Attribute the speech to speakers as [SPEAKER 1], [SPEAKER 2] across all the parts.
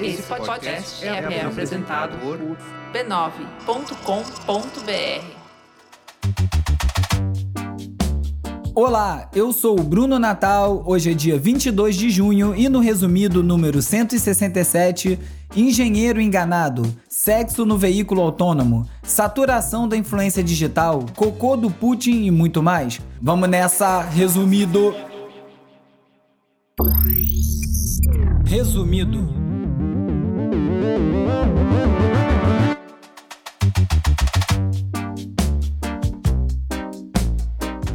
[SPEAKER 1] Esse podcast é, é apresentado por b9.com.br.
[SPEAKER 2] Olá, eu sou o Bruno Natal. Hoje é dia 22 de junho e no resumido número 167, engenheiro enganado, sexo no veículo autônomo, saturação da influência digital, cocô do Putin e muito mais. Vamos nessa, resumido. Resumido.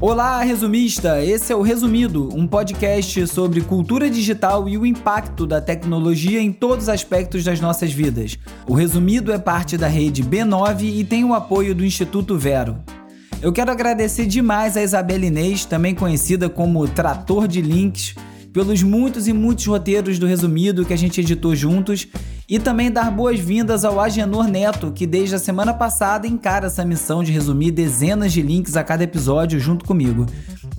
[SPEAKER 2] Olá, resumista! Esse é o Resumido, um podcast sobre cultura digital e o impacto da tecnologia em todos os aspectos das nossas vidas. O Resumido é parte da rede B9 e tem o apoio do Instituto Vero. Eu quero agradecer demais a Isabela Inês, também conhecida como Trator de Links, pelos muitos e muitos roteiros do Resumido que a gente editou juntos e também dar boas-vindas ao Agenor Neto, que desde a semana passada encara essa missão de resumir dezenas de links a cada episódio junto comigo.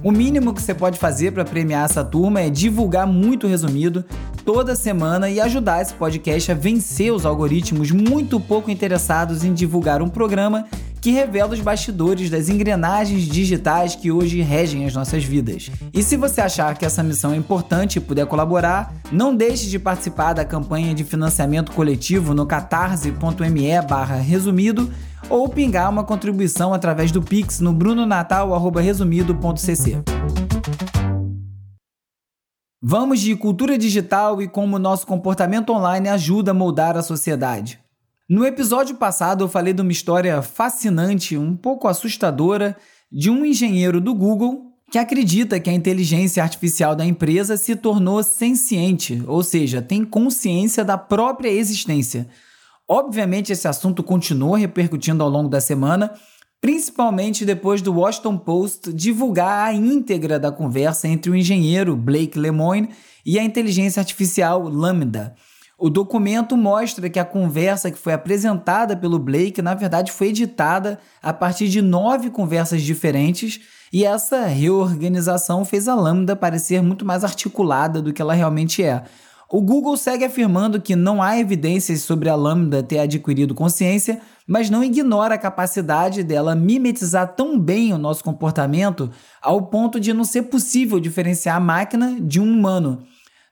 [SPEAKER 2] O mínimo que você pode fazer para premiar essa turma é divulgar muito resumido toda semana e ajudar esse podcast a vencer os algoritmos muito pouco interessados em divulgar um programa que revela os bastidores das engrenagens digitais que hoje regem as nossas vidas. E se você achar que essa missão é importante e puder colaborar, não deixe de participar da campanha de financiamento coletivo no catarse.me resumido ou pingar uma contribuição através do Pix no brunonatal.resumido.cc. Vamos de cultura digital e como nosso comportamento online ajuda a moldar a sociedade. No episódio passado eu falei de uma história fascinante, um pouco assustadora, de um engenheiro do Google que acredita que a inteligência artificial da empresa se tornou senciente, ou seja, tem consciência da própria existência. Obviamente, esse assunto continuou repercutindo ao longo da semana, principalmente depois do Washington Post divulgar a íntegra da conversa entre o engenheiro Blake Lemoine e a inteligência artificial Lambda. O documento mostra que a conversa que foi apresentada pelo Blake, na verdade, foi editada a partir de nove conversas diferentes, e essa reorganização fez a Lambda parecer muito mais articulada do que ela realmente é. O Google segue afirmando que não há evidências sobre a Lambda ter adquirido consciência, mas não ignora a capacidade dela mimetizar tão bem o nosso comportamento ao ponto de não ser possível diferenciar a máquina de um humano.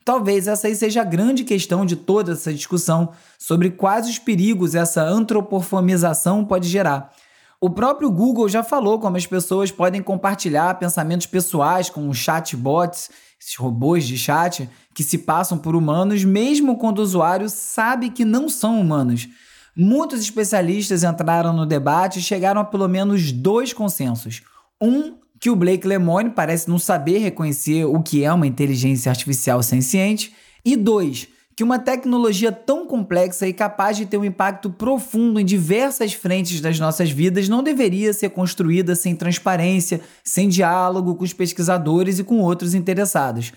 [SPEAKER 2] Talvez essa aí seja a grande questão de toda essa discussão sobre quais os perigos essa antropoformização pode gerar. O próprio Google já falou como as pessoas podem compartilhar pensamentos pessoais com chatbots, esses robôs de chat, que se passam por humanos, mesmo quando o usuário sabe que não são humanos. Muitos especialistas entraram no debate e chegaram a pelo menos dois consensos. Um que o Blake Lemoine parece não saber reconhecer o que é uma inteligência artificial senciente, e dois, que uma tecnologia tão complexa e capaz de ter um impacto profundo em diversas frentes das nossas vidas não deveria ser construída sem transparência, sem diálogo com os pesquisadores e com outros interessados.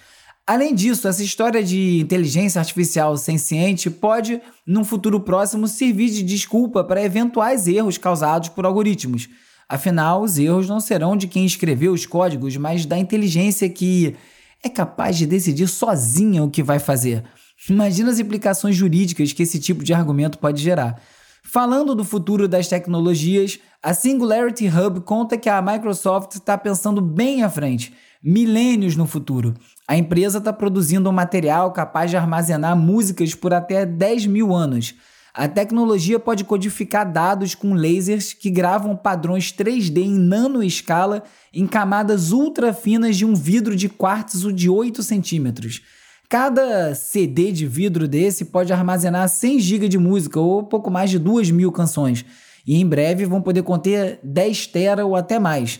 [SPEAKER 2] Além disso, essa história de inteligência artificial senciente pode, num futuro próximo, servir de desculpa para eventuais erros causados por algoritmos. Afinal, os erros não serão de quem escreveu os códigos, mas da inteligência que é capaz de decidir sozinha o que vai fazer. Imagina as implicações jurídicas que esse tipo de argumento pode gerar. Falando do futuro das tecnologias, a Singularity Hub conta que a Microsoft está pensando bem à frente, milênios no futuro. A empresa está produzindo um material capaz de armazenar músicas por até 10 mil anos. A tecnologia pode codificar dados com lasers que gravam padrões 3D em nanoescala em camadas ultra finas de um vidro de quartzo de 8 centímetros. Cada CD de vidro desse pode armazenar 100 GB de música ou pouco mais de 2 mil canções. E em breve vão poder conter 10 tera ou até mais.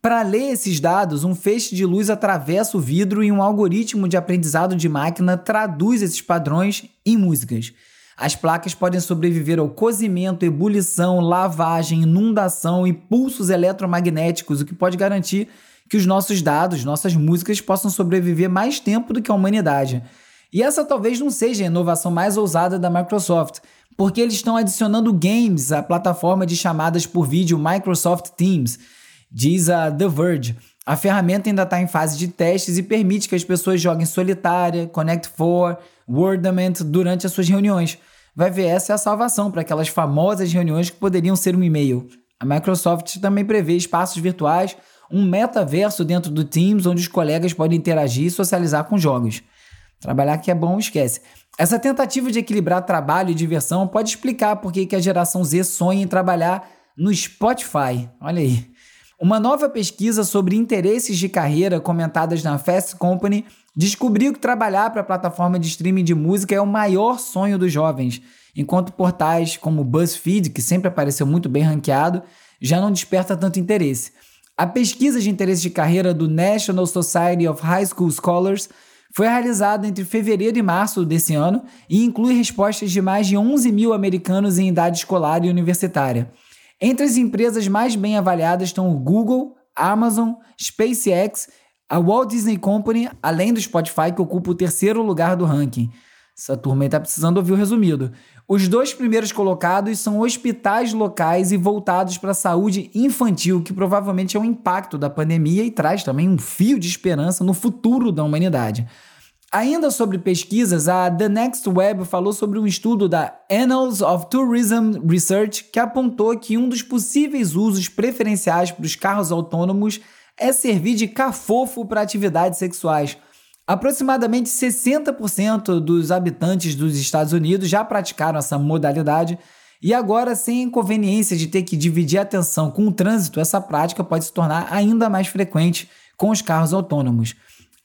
[SPEAKER 2] Para ler esses dados, um feixe de luz atravessa o vidro e um algoritmo de aprendizado de máquina traduz esses padrões em músicas. As placas podem sobreviver ao cozimento, ebulição, lavagem, inundação e pulsos eletromagnéticos, o que pode garantir que os nossos dados, nossas músicas possam sobreviver mais tempo do que a humanidade. E essa talvez não seja a inovação mais ousada da Microsoft, porque eles estão adicionando games à plataforma de chamadas por vídeo Microsoft Teams, diz a The Verge. A ferramenta ainda está em fase de testes e permite que as pessoas joguem solitária, Connect Four, Wordament durante as suas reuniões. Vai ver, essa é a salvação para aquelas famosas reuniões que poderiam ser um e-mail. A Microsoft também prevê espaços virtuais, um metaverso dentro do Teams onde os colegas podem interagir e socializar com jogos. Trabalhar que é bom, esquece. Essa tentativa de equilibrar trabalho e diversão pode explicar por que a geração Z sonha em trabalhar no Spotify. Olha aí. Uma nova pesquisa sobre interesses de carreira comentadas na Fast Company descobriu que trabalhar para a plataforma de streaming de música é o maior sonho dos jovens, enquanto portais como BuzzFeed, que sempre apareceu muito bem ranqueado, já não desperta tanto interesse. A pesquisa de interesse de carreira do National Society of High School Scholars foi realizada entre fevereiro e março desse ano e inclui respostas de mais de 11 mil americanos em idade escolar e universitária. Entre as empresas mais bem avaliadas estão o Google, Amazon, SpaceX, a Walt Disney Company, além do Spotify, que ocupa o terceiro lugar do ranking. Essa turma aí tá precisando ouvir o resumido. Os dois primeiros colocados são hospitais locais e voltados para a saúde infantil, que provavelmente é um impacto da pandemia e traz também um fio de esperança no futuro da humanidade. Ainda sobre pesquisas, a The Next Web falou sobre um estudo da Annals of Tourism Research que apontou que um dos possíveis usos preferenciais para os carros autônomos é servir de cafofo para atividades sexuais. Aproximadamente 60% dos habitantes dos Estados Unidos já praticaram essa modalidade e agora, sem inconveniência de ter que dividir a atenção com o trânsito, essa prática pode se tornar ainda mais frequente com os carros autônomos.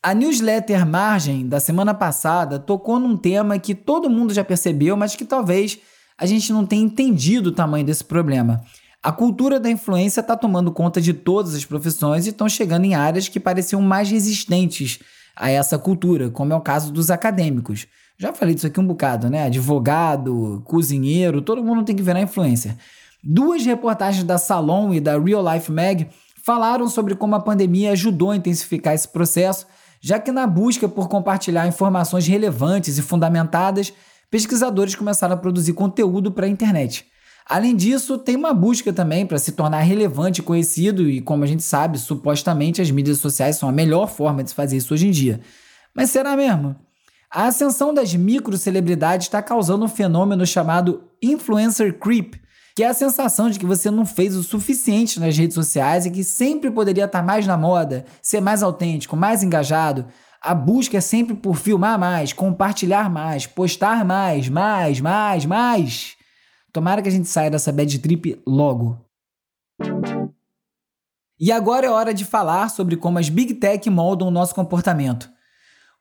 [SPEAKER 2] A newsletter Margem da semana passada tocou num tema que todo mundo já percebeu, mas que talvez a gente não tenha entendido o tamanho desse problema. A cultura da influência está tomando conta de todas as profissões e estão chegando em áreas que pareciam mais resistentes a essa cultura, como é o caso dos acadêmicos. Já falei disso aqui um bocado, né? Advogado, cozinheiro, todo mundo tem que virar influencer. Duas reportagens da Salon e da Real Life Mag falaram sobre como a pandemia ajudou a intensificar esse processo já que na busca por compartilhar informações relevantes e fundamentadas, pesquisadores começaram a produzir conteúdo para a internet. Além disso, tem uma busca também para se tornar relevante e conhecido, e como a gente sabe, supostamente as mídias sociais são a melhor forma de se fazer isso hoje em dia. Mas será mesmo? A ascensão das microcelebridades está causando um fenômeno chamado influencer creep, que é a sensação de que você não fez o suficiente nas redes sociais e que sempre poderia estar mais na moda, ser mais autêntico, mais engajado. A busca é sempre por filmar mais, compartilhar mais, postar mais, mais, mais, mais. Tomara que a gente saia dessa bad trip logo. E agora é hora de falar sobre como as Big Tech moldam o nosso comportamento.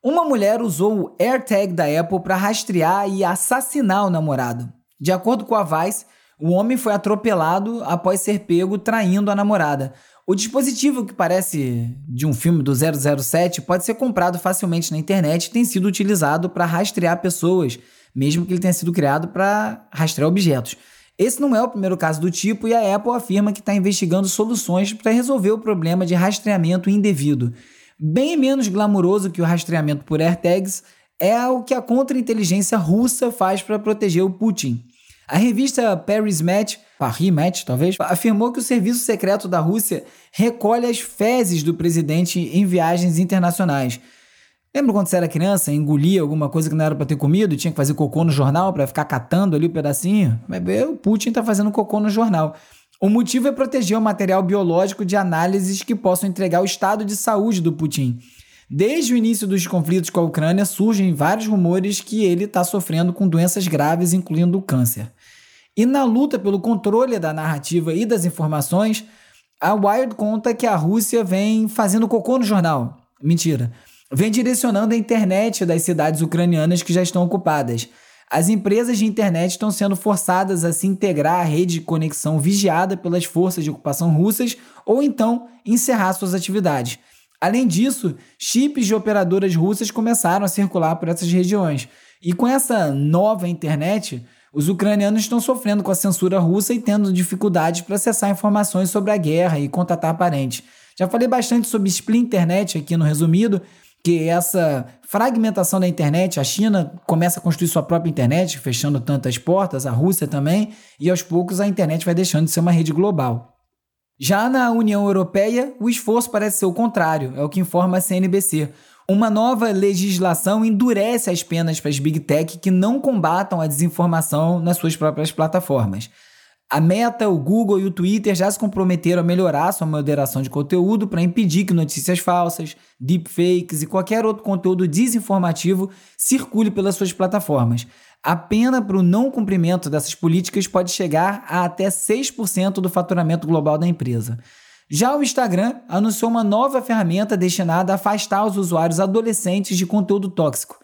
[SPEAKER 2] Uma mulher usou o AirTag da Apple para rastrear e assassinar o namorado. De acordo com a Vice, o homem foi atropelado após ser pego traindo a namorada. O dispositivo, que parece de um filme do 007, pode ser comprado facilmente na internet e tem sido utilizado para rastrear pessoas, mesmo que ele tenha sido criado para rastrear objetos. Esse não é o primeiro caso do tipo e a Apple afirma que está investigando soluções para resolver o problema de rastreamento indevido. Bem menos glamuroso que o rastreamento por AirTags é o que a contra-inteligência russa faz para proteger o Putin. A revista Paris Match, Paris Match talvez, afirmou que o serviço secreto da Rússia recolhe as fezes do presidente em viagens internacionais. Lembra quando você era criança, engolia alguma coisa que não era para ter comido, tinha que fazer cocô no jornal para ficar catando ali o um pedacinho? O Putin está fazendo cocô no jornal. O motivo é proteger o material biológico de análises que possam entregar o estado de saúde do Putin. Desde o início dos conflitos com a Ucrânia, surgem vários rumores que ele está sofrendo com doenças graves, incluindo o câncer. E na luta pelo controle da narrativa e das informações, a Wired conta que a Rússia vem fazendo cocô no jornal. Mentira. Vem direcionando a internet das cidades ucranianas que já estão ocupadas. As empresas de internet estão sendo forçadas a se integrar à rede de conexão vigiada pelas forças de ocupação russas ou então encerrar suas atividades. Além disso, chips de operadoras russas começaram a circular por essas regiões. E com essa nova internet, os ucranianos estão sofrendo com a censura russa e tendo dificuldades para acessar informações sobre a guerra e contatar parentes. Já falei bastante sobre Splinternet aqui no resumido, que essa fragmentação da internet, a China começa a construir sua própria internet, fechando tantas portas, a Rússia também, e aos poucos a internet vai deixando de ser uma rede global. Já na União Europeia, o esforço parece ser o contrário, é o que informa a CNBC. Uma nova legislação endurece as penas para as Big Tech que não combatam a desinformação nas suas próprias plataformas. A Meta, o Google e o Twitter já se comprometeram a melhorar sua moderação de conteúdo para impedir que notícias falsas, deepfakes e qualquer outro conteúdo desinformativo circule pelas suas plataformas. A pena para o não cumprimento dessas políticas pode chegar a até 6% do faturamento global da empresa. Já o Instagram anunciou uma nova ferramenta destinada a afastar os usuários adolescentes de conteúdo tóxico.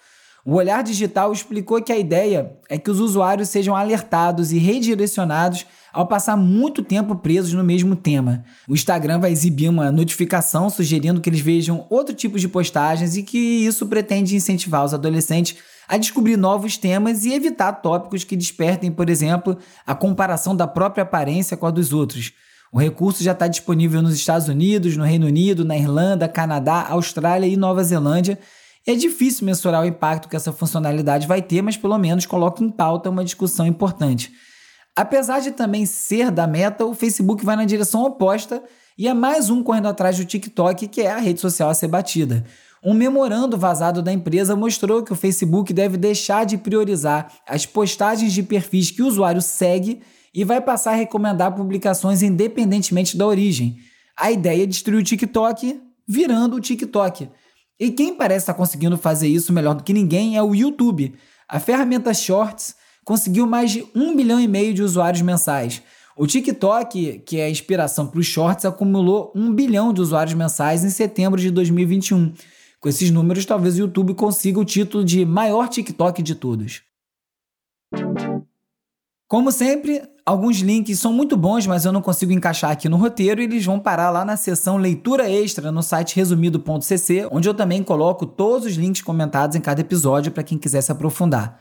[SPEAKER 2] O Olhar Digital explicou que a ideia é que os usuários sejam alertados e redirecionados ao passar muito tempo presos no mesmo tema. O Instagram vai exibir uma notificação sugerindo que eles vejam outro tipo de postagens e que isso pretende incentivar os adolescentes a descobrir novos temas e evitar tópicos que despertem, por exemplo, a comparação da própria aparência com a dos outros. O recurso já está disponível nos Estados Unidos, no Reino Unido, na Irlanda, Canadá, Austrália e Nova Zelândia. É difícil mensurar o impacto que essa funcionalidade vai ter, mas pelo menos coloca em pauta uma discussão importante. Apesar de também ser da meta, o Facebook vai na direção oposta e é mais um correndo atrás do TikTok, que é a rede social a ser batida. Um memorando vazado da empresa mostrou que o Facebook deve deixar de priorizar as postagens de perfis que o usuário segue e vai passar a recomendar publicações independentemente da origem. A ideia é destruir o TikTok virando o TikTok. E quem parece estar conseguindo fazer isso melhor do que ninguém é o YouTube. A ferramenta Shorts conseguiu mais de um bilhão e meio de usuários mensais. O TikTok, que é a inspiração para os shorts, acumulou um bilhão de usuários mensais em setembro de 2021. Com esses números, talvez o YouTube consiga o título de maior TikTok de todos. Como sempre, alguns links são muito bons, mas eu não consigo encaixar aqui no roteiro e eles vão parar lá na seção leitura extra no site resumido.cc, onde eu também coloco todos os links comentados em cada episódio para quem quiser se aprofundar.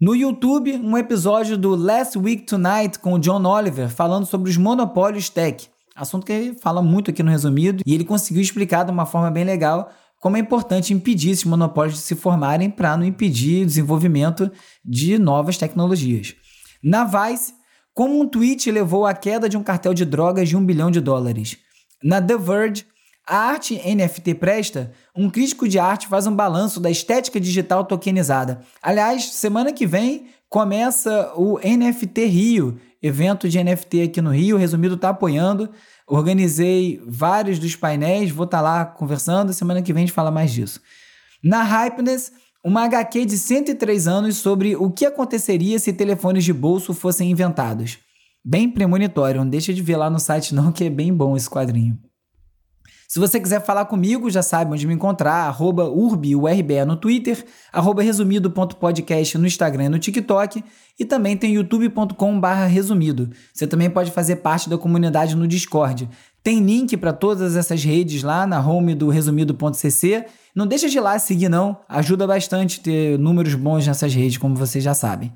[SPEAKER 2] No YouTube, um episódio do Last Week Tonight com o John Oliver falando sobre os monopólios tech, assunto que ele fala muito aqui no resumido, e ele conseguiu explicar de uma forma bem legal como é importante impedir esses monopólios de se formarem para não impedir o desenvolvimento de novas tecnologias. Na Vice, como um tweet levou à queda de um cartel de drogas de um bilhão de dólares. Na The Verge, a arte NFT presta? Um crítico de arte faz um balanço da estética digital tokenizada. Aliás, semana que vem começa o NFT Rio, evento de NFT aqui no Rio. Resumido está apoiando. Organizei vários dos painéis, vou estar tá lá conversando. Semana que vem a gente fala mais disso. Na Hypeness, uma HQ de 103 anos sobre o que aconteceria se telefones de bolso fossem inventados. Bem premonitório, não deixa de ver lá no site não, que é bem bom esse quadrinho. Se você quiser falar comigo, já sabe onde me encontrar, arroba urbiurbe no Twitter, arroba resumido.podcast no Instagram e no TikTok, e também tem youtube.com resumido. Você também pode fazer parte da comunidade no Discord. Tem link para todas essas redes lá na home do resumido.cc. Não deixa de ir lá seguir não, ajuda bastante ter números bons nessas redes, como vocês já sabem.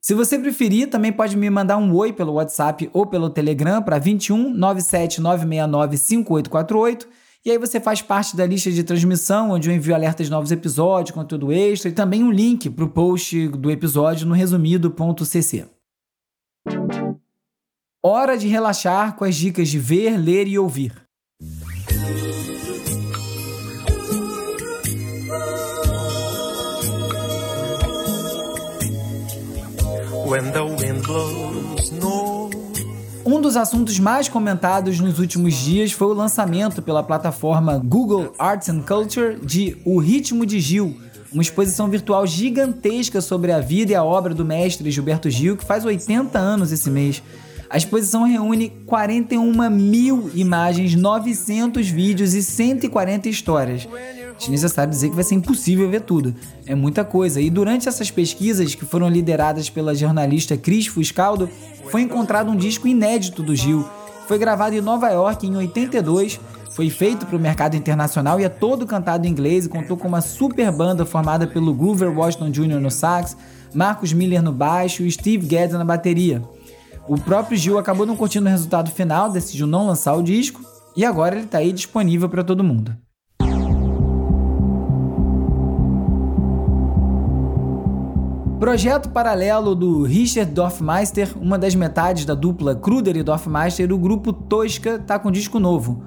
[SPEAKER 2] Se você preferir, também pode me mandar um oi pelo WhatsApp ou pelo Telegram para 21 97 969 5848 e aí você faz parte da lista de transmissão, onde eu envio alertas de novos episódios, conteúdo extra e também um link para o post do episódio no resumido.cc. Hora de relaxar com as dicas de ver, ler e ouvir. Um dos assuntos mais comentados nos últimos dias foi o lançamento pela plataforma Google Arts and Culture de O Ritmo de Gil, uma exposição virtual gigantesca sobre a vida e a obra do mestre Gilberto Gil, que faz 80 anos esse mês. A exposição reúne 41 mil imagens, 900 vídeos e 140 histórias desnecessário dizer que vai ser impossível ver tudo. É muita coisa. E durante essas pesquisas, que foram lideradas pela jornalista Cris Fuscaldo, foi encontrado um disco inédito do Gil. Foi gravado em Nova York em 82, foi feito para o mercado internacional e é todo cantado em inglês e contou com uma super banda formada pelo Groover Washington Jr. no sax, Marcos Miller no baixo e Steve Guedes na bateria. O próprio Gil acabou não curtindo o resultado final, decidiu não lançar o disco e agora ele está aí disponível para todo mundo. Projeto paralelo do Richard Dorfmeister, uma das metades da dupla Kruder e Dorfmeister, o grupo Tosca tá com disco novo.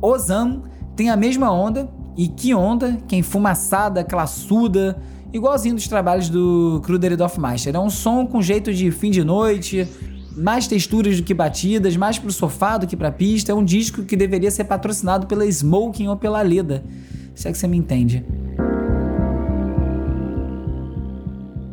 [SPEAKER 2] Ozan tem a mesma onda, e que onda, que enfumaçada, classuda, igualzinho dos trabalhos do Kruder e Dorfmeister. É um som com jeito de fim de noite, mais texturas do que batidas, mais pro sofá do que pra pista. É um disco que deveria ser patrocinado pela Smoking ou pela Leda, se é que você me entende.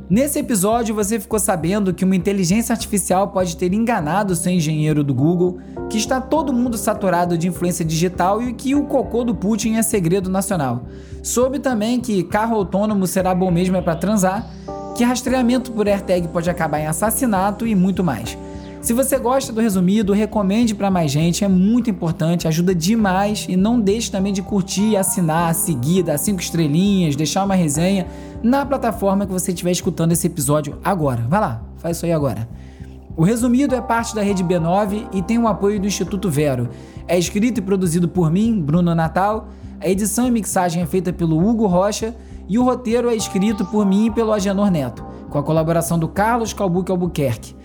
[SPEAKER 2] Nesse episódio, você ficou sabendo que uma inteligência artificial pode ter enganado seu engenheiro do Google, que está todo mundo saturado de influência digital e que o cocô do Putin é segredo nacional. Soube também que carro autônomo será bom mesmo é para transar, que rastreamento por AirTag pode acabar em assassinato e muito mais. Se você gosta do resumido, recomende para mais gente, é muito importante, ajuda demais e não deixe também de curtir, assinar, seguir, dar cinco estrelinhas, deixar uma resenha na plataforma que você estiver escutando esse episódio agora. Vai lá, faz isso aí agora. O resumido é parte da rede B9 e tem o apoio do Instituto Vero. É escrito e produzido por mim, Bruno Natal. A edição e mixagem é feita pelo Hugo Rocha e o roteiro é escrito por mim e pelo Agenor Neto, com a colaboração do Carlos Calbuque Albuquerque.